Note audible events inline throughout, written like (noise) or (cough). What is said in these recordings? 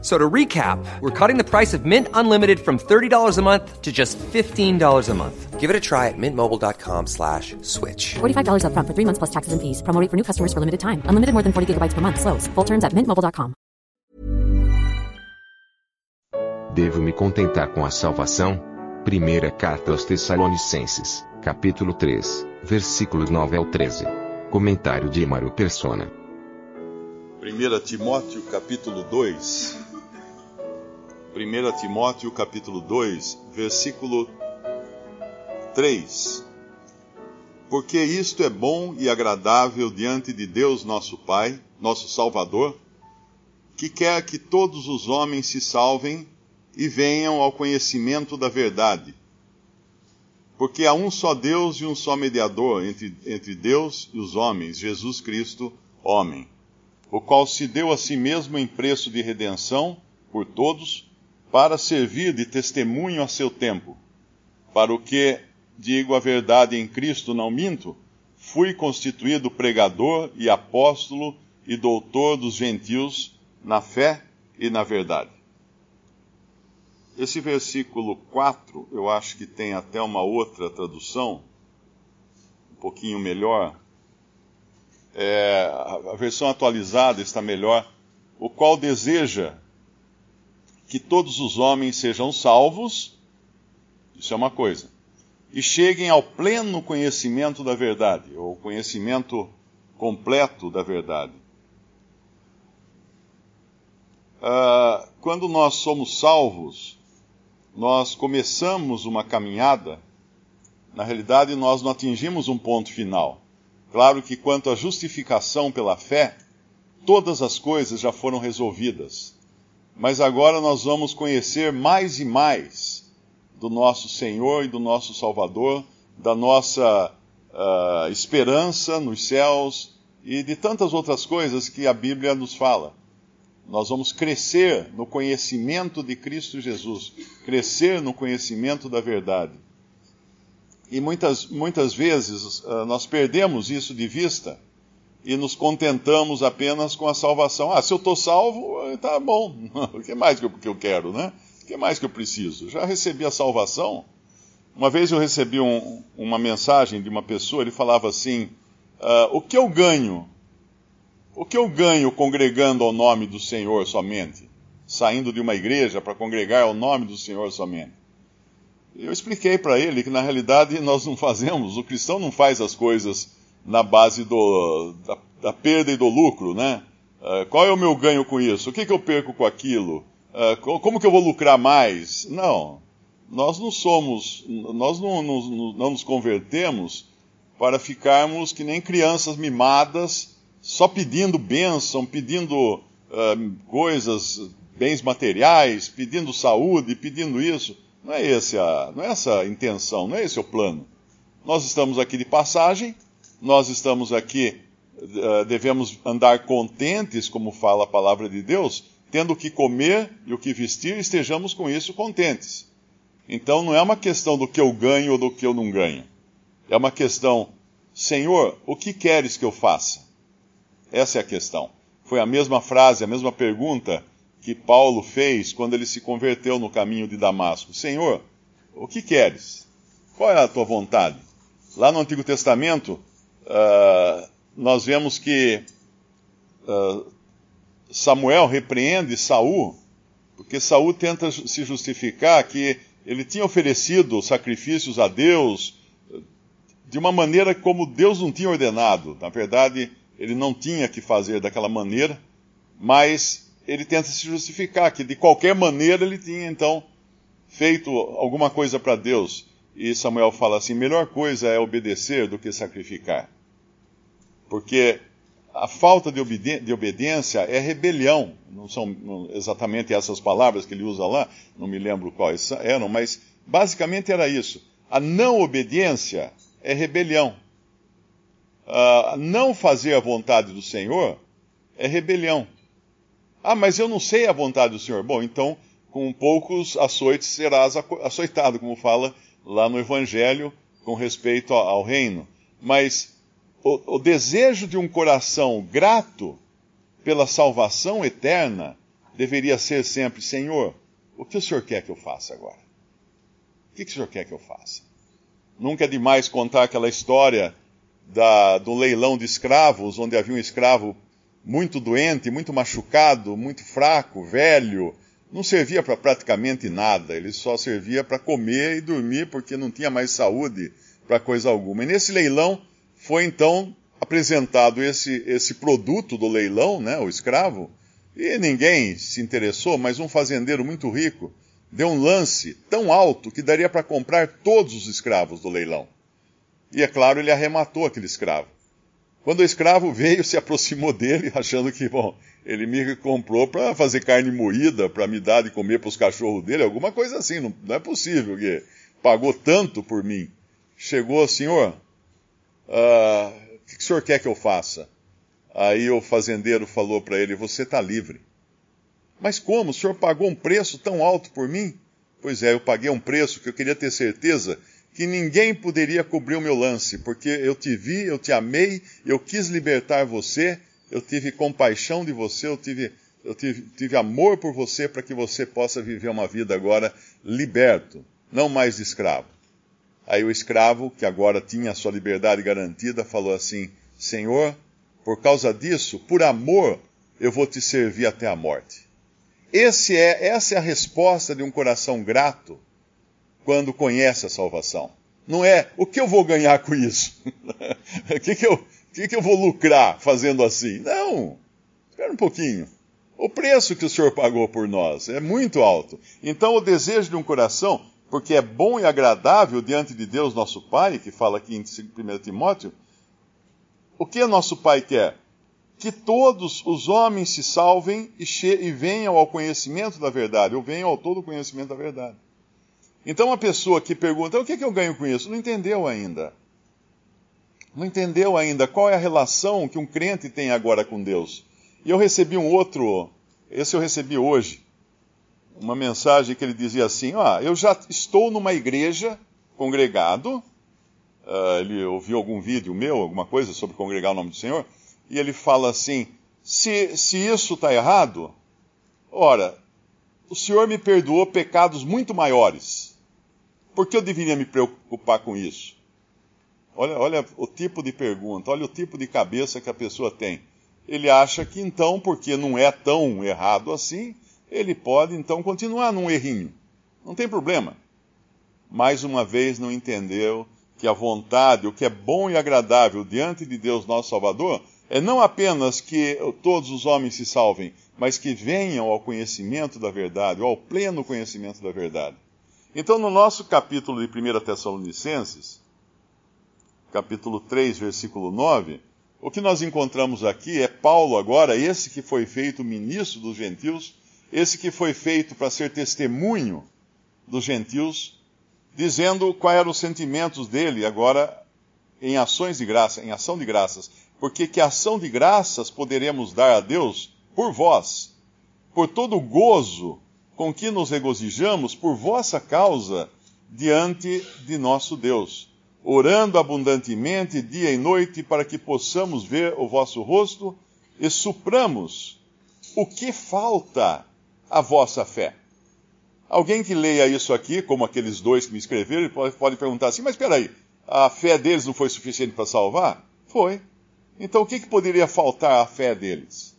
So to recap, we're cutting the price of Mint Unlimited from $30 a month to just $15 a month. Give it a try at mintmobile.com slash switch. $45 upfront for three months plus taxes and fees. Promo rate for new customers for limited time. Unlimited more than 40 gigabytes per month. Slows. Full terms at mintmobile.com. Devo me contentar com a salvação? Primeira carta aos Tessalonicenses, capítulo 3, versículos 9 ao 13. Comentário de Emaro Persona. 1 Timóteo capítulo 2. 1 Timóteo capítulo 2, versículo 3. Porque isto é bom e agradável diante de Deus nosso Pai, nosso Salvador, que quer que todos os homens se salvem e venham ao conhecimento da verdade. Porque há um só Deus e um só mediador entre, entre Deus e os homens, Jesus Cristo, homem o qual se deu a si mesmo em preço de redenção por todos, para servir de testemunho a seu tempo. Para o que, digo a verdade em Cristo, não minto, fui constituído pregador e apóstolo e doutor dos gentios na fé e na verdade. Esse versículo 4, eu acho que tem até uma outra tradução, um pouquinho melhor, é, a versão atualizada está melhor, o qual deseja que todos os homens sejam salvos, isso é uma coisa, e cheguem ao pleno conhecimento da verdade, ou conhecimento completo da verdade. Ah, quando nós somos salvos, nós começamos uma caminhada, na realidade nós não atingimos um ponto final. Claro que quanto à justificação pela fé, todas as coisas já foram resolvidas. Mas agora nós vamos conhecer mais e mais do nosso Senhor e do nosso Salvador, da nossa uh, esperança nos céus e de tantas outras coisas que a Bíblia nos fala. Nós vamos crescer no conhecimento de Cristo Jesus, crescer no conhecimento da verdade. E muitas, muitas vezes uh, nós perdemos isso de vista e nos contentamos apenas com a salvação. Ah, se eu estou salvo, tá bom. (laughs) o que mais que eu, que eu quero, né? O que mais que eu preciso? Já recebi a salvação. Uma vez eu recebi um, uma mensagem de uma pessoa, ele falava assim: uh, O que eu ganho? O que eu ganho congregando ao nome do Senhor somente? Saindo de uma igreja para congregar ao nome do Senhor somente? Eu expliquei para ele que na realidade nós não fazemos, o cristão não faz as coisas na base do, da, da perda e do lucro, né? Uh, qual é o meu ganho com isso? O que, que eu perco com aquilo? Uh, como que eu vou lucrar mais? Não. Nós não somos, nós não, não, não nos convertemos para ficarmos que nem crianças mimadas, só pedindo bênção, pedindo uh, coisas, bens materiais, pedindo saúde, pedindo isso. Não é, esse a, não é essa a intenção, não é esse o plano. Nós estamos aqui de passagem, nós estamos aqui, uh, devemos andar contentes, como fala a palavra de Deus, tendo o que comer e o que vestir, estejamos com isso contentes. Então não é uma questão do que eu ganho ou do que eu não ganho. É uma questão, Senhor, o que queres que eu faça? Essa é a questão. Foi a mesma frase, a mesma pergunta que Paulo fez quando ele se converteu no caminho de Damasco: Senhor, o que queres? Qual é a tua vontade? Lá no Antigo Testamento, uh, nós vemos que uh, Samuel repreende Saul, porque Saul tenta se justificar que ele tinha oferecido sacrifícios a Deus de uma maneira como Deus não tinha ordenado. Na verdade, ele não tinha que fazer daquela maneira, mas ele tenta se justificar que de qualquer maneira ele tinha então feito alguma coisa para Deus. E Samuel fala assim: melhor coisa é obedecer do que sacrificar. Porque a falta de, obedi de obediência é rebelião. Não são exatamente essas palavras que ele usa lá, não me lembro quais eram, mas basicamente era isso. A não obediência é rebelião. Uh, não fazer a vontade do Senhor é rebelião. Ah, mas eu não sei a vontade do Senhor. Bom, então, com poucos açoites serás açoitado, como fala lá no Evangelho com respeito ao reino. Mas o, o desejo de um coração grato pela salvação eterna deveria ser sempre: Senhor, o que o Senhor quer que eu faça agora? O que, que o Senhor quer que eu faça? Nunca é demais contar aquela história da, do leilão de escravos, onde havia um escravo muito doente, muito machucado, muito fraco, velho, não servia para praticamente nada, ele só servia para comer e dormir porque não tinha mais saúde para coisa alguma. E nesse leilão foi então apresentado esse, esse produto do leilão, né, o escravo, e ninguém se interessou, mas um fazendeiro muito rico deu um lance tão alto que daria para comprar todos os escravos do leilão. E é claro, ele arrematou aquele escravo. Quando o escravo veio, se aproximou dele, (laughs) achando que, bom, ele me comprou para fazer carne moída, para me dar de comer para os cachorros dele, alguma coisa assim. Não, não, é possível que pagou tanto por mim. Chegou, senhor, uh, o que o senhor quer que eu faça? Aí o fazendeiro falou para ele: Você está livre. Mas como? O senhor pagou um preço tão alto por mim? Pois é, eu paguei um preço que eu queria ter certeza que ninguém poderia cobrir o meu lance, porque eu te vi, eu te amei, eu quis libertar você, eu tive compaixão de você, eu tive, eu tive, tive amor por você para que você possa viver uma vida agora liberto, não mais escravo. Aí o escravo, que agora tinha a sua liberdade garantida, falou assim: Senhor, por causa disso, por amor, eu vou te servir até a morte. Esse é, essa é a resposta de um coração grato quando conhece a salvação. Não é o que eu vou ganhar com isso? (laughs) o que, que, eu, que, que eu vou lucrar fazendo assim? Não. Espera um pouquinho. O preço que o Senhor pagou por nós é muito alto. Então, o desejo de um coração, porque é bom e agradável diante de Deus, nosso Pai, que fala aqui em 1 Timóteo, o que nosso Pai quer? Que todos os homens se salvem e, e venham ao conhecimento da verdade, ou venham ao todo conhecimento da verdade. Então, uma pessoa que pergunta: o que, é que eu ganho com isso? Não entendeu ainda. Não entendeu ainda qual é a relação que um crente tem agora com Deus. E eu recebi um outro, esse eu recebi hoje, uma mensagem que ele dizia assim: ah, eu já estou numa igreja congregado. Uh, ele ouviu algum vídeo meu, alguma coisa sobre congregar o nome do Senhor, e ele fala assim: se, se isso está errado, ora, o Senhor me perdoou pecados muito maiores. Por que eu deveria me preocupar com isso? Olha, olha o tipo de pergunta, olha o tipo de cabeça que a pessoa tem. Ele acha que então, porque não é tão errado assim, ele pode então continuar num errinho. Não tem problema. Mais uma vez não entendeu que a vontade, o que é bom e agradável diante de Deus nosso Salvador, é não apenas que todos os homens se salvem, mas que venham ao conhecimento da verdade, ou ao pleno conhecimento da verdade. Então, no nosso capítulo de 1 Tessalonicenses, capítulo 3, versículo 9, o que nós encontramos aqui é Paulo agora, esse que foi feito ministro dos gentios, esse que foi feito para ser testemunho dos gentios, dizendo quais eram os sentimentos dele agora em ações de graça, em ação de graças. Porque que ação de graças poderemos dar a Deus por vós, por todo o gozo com que nos regozijamos por vossa causa diante de nosso Deus, orando abundantemente dia e noite para que possamos ver o vosso rosto e supramos o que falta à vossa fé. Alguém que leia isso aqui, como aqueles dois que me escreveram, pode, pode perguntar assim: mas espera aí, a fé deles não foi suficiente para salvar? Foi. Então o que, que poderia faltar à fé deles?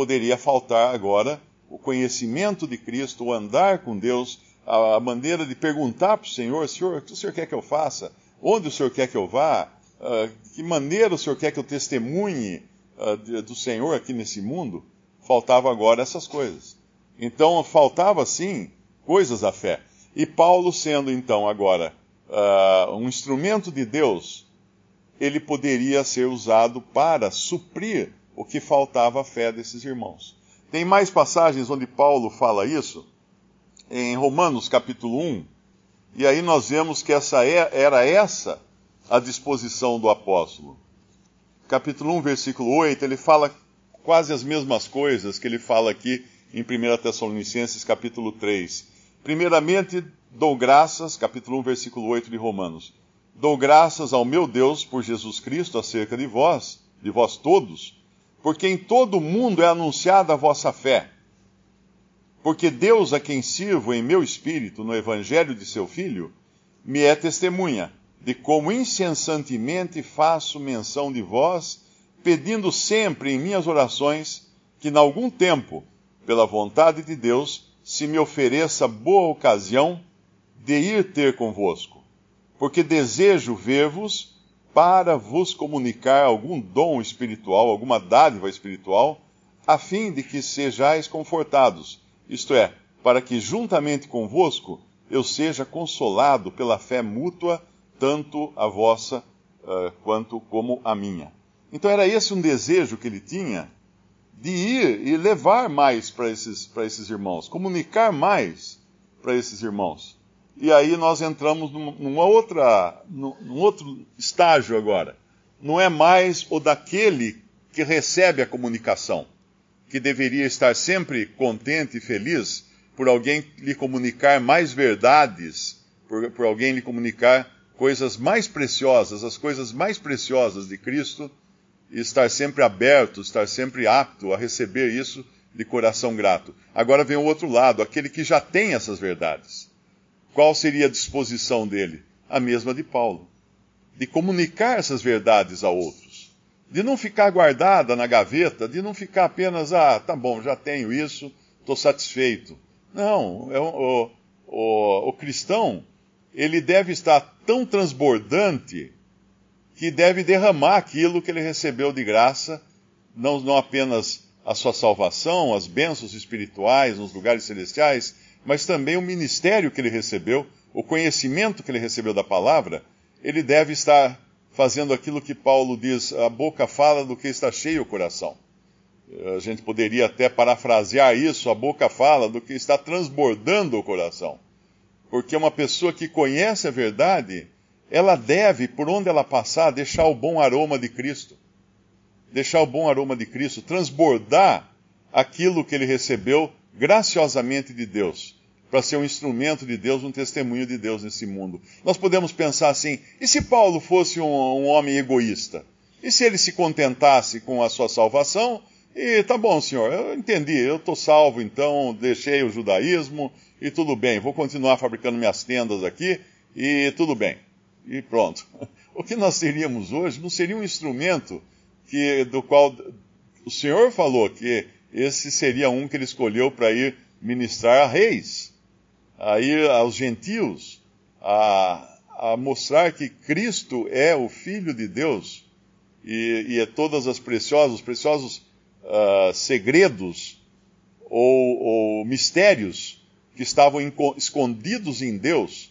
poderia faltar agora o conhecimento de Cristo, o andar com Deus, a, a maneira de perguntar para o Senhor: Senhor, o que o Senhor quer que eu faça? Onde o Senhor quer que eu vá? Uh, que maneira o Senhor quer que eu testemunhe uh, de, do Senhor aqui nesse mundo? Faltava agora essas coisas. Então, faltava sim coisas da fé. E Paulo, sendo então agora uh, um instrumento de Deus, ele poderia ser usado para suprir o que faltava à fé desses irmãos. Tem mais passagens onde Paulo fala isso, em Romanos capítulo 1, e aí nós vemos que essa é, era essa a disposição do apóstolo. Capítulo 1, versículo 8, ele fala quase as mesmas coisas que ele fala aqui em 1 Tessalonicenses capítulo 3. Primeiramente, dou graças, capítulo 1, versículo 8 de Romanos. Dou graças ao meu Deus por Jesus Cristo acerca de vós, de vós todos, porque em todo o mundo é anunciada a vossa fé. Porque Deus, a quem sirvo em meu espírito no evangelho de seu Filho, me é testemunha de como incessantemente faço menção de vós, pedindo sempre em minhas orações que, em algum tempo, pela vontade de Deus, se me ofereça boa ocasião de ir ter convosco, porque desejo ver-vos para vos comunicar algum dom espiritual, alguma dádiva espiritual, a fim de que sejais confortados, isto é, para que juntamente convosco eu seja consolado pela fé mútua, tanto a vossa uh, quanto como a minha. Então era esse um desejo que ele tinha de ir e levar mais para esses, esses irmãos, comunicar mais para esses irmãos. E aí nós entramos numa outra, num outro estágio agora. Não é mais o daquele que recebe a comunicação, que deveria estar sempre contente e feliz por alguém lhe comunicar mais verdades, por, por alguém lhe comunicar coisas mais preciosas, as coisas mais preciosas de Cristo, e estar sempre aberto, estar sempre apto a receber isso de coração grato. Agora vem o outro lado, aquele que já tem essas verdades qual seria a disposição dele? A mesma de Paulo. De comunicar essas verdades a outros. De não ficar guardada na gaveta, de não ficar apenas, ah, tá bom, já tenho isso, estou satisfeito. Não, é o, o, o cristão, ele deve estar tão transbordante que deve derramar aquilo que ele recebeu de graça, não, não apenas a sua salvação, as bênçãos espirituais nos lugares celestiais, mas também o ministério que ele recebeu, o conhecimento que ele recebeu da palavra, ele deve estar fazendo aquilo que Paulo diz: a boca fala do que está cheio o coração. A gente poderia até parafrasear isso: a boca fala do que está transbordando o coração. Porque uma pessoa que conhece a verdade, ela deve, por onde ela passar, deixar o bom aroma de Cristo. Deixar o bom aroma de Cristo, transbordar aquilo que ele recebeu graciosamente de Deus, para ser um instrumento de Deus, um testemunho de Deus nesse mundo. Nós podemos pensar assim: e se Paulo fosse um, um homem egoísta? E se ele se contentasse com a sua salvação? E tá bom, senhor, eu entendi, eu estou salvo, então deixei o judaísmo e tudo bem, vou continuar fabricando minhas tendas aqui e tudo bem. E pronto. (laughs) O que nós teríamos hoje não seria um instrumento que, do qual o Senhor falou que esse seria um que ele escolheu para ir ministrar a reis, a ir aos gentios, a, a mostrar que Cristo é o Filho de Deus e, e é todas as preciosas, os preciosos uh, segredos ou, ou, mistérios que estavam escondidos em Deus,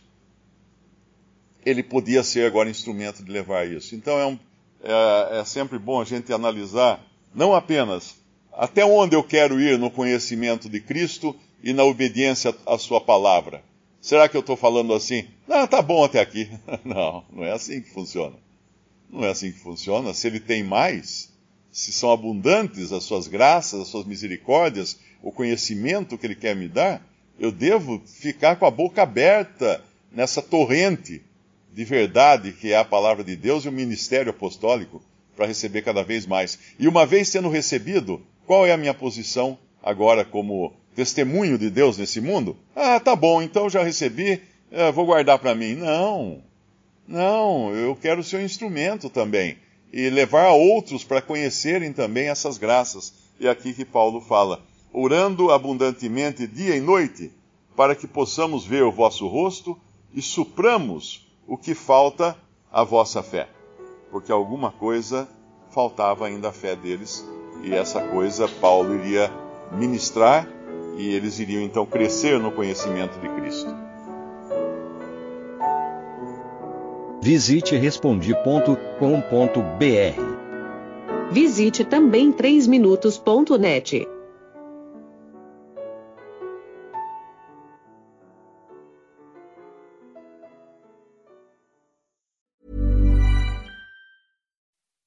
ele podia ser agora instrumento de levar isso. Então é, um, é, é sempre bom a gente analisar não apenas até onde eu quero ir no conhecimento de Cristo e na obediência à Sua palavra? Será que eu estou falando assim? Ah, tá bom até aqui. (laughs) Não, não é assim que funciona. Não é assim que funciona. Se Ele tem mais, se são abundantes as Suas graças, as Suas misericórdias, o conhecimento que Ele quer me dar, eu devo ficar com a boca aberta nessa torrente de verdade que é a palavra de Deus e o ministério apostólico para receber cada vez mais. E uma vez tendo recebido, qual é a minha posição agora como testemunho de Deus nesse mundo? Ah, tá bom, então já recebi, eh, vou guardar para mim. Não, não, eu quero ser um instrumento também e levar a outros para conhecerem também essas graças. E é aqui que Paulo fala: orando abundantemente dia e noite, para que possamos ver o vosso rosto e supramos o que falta à vossa fé. Porque alguma coisa faltava ainda à fé deles e essa coisa Paulo iria ministrar e eles iriam então crescer no conhecimento de Cristo. Visite respondi.com.br. Visite também 3minutos.net.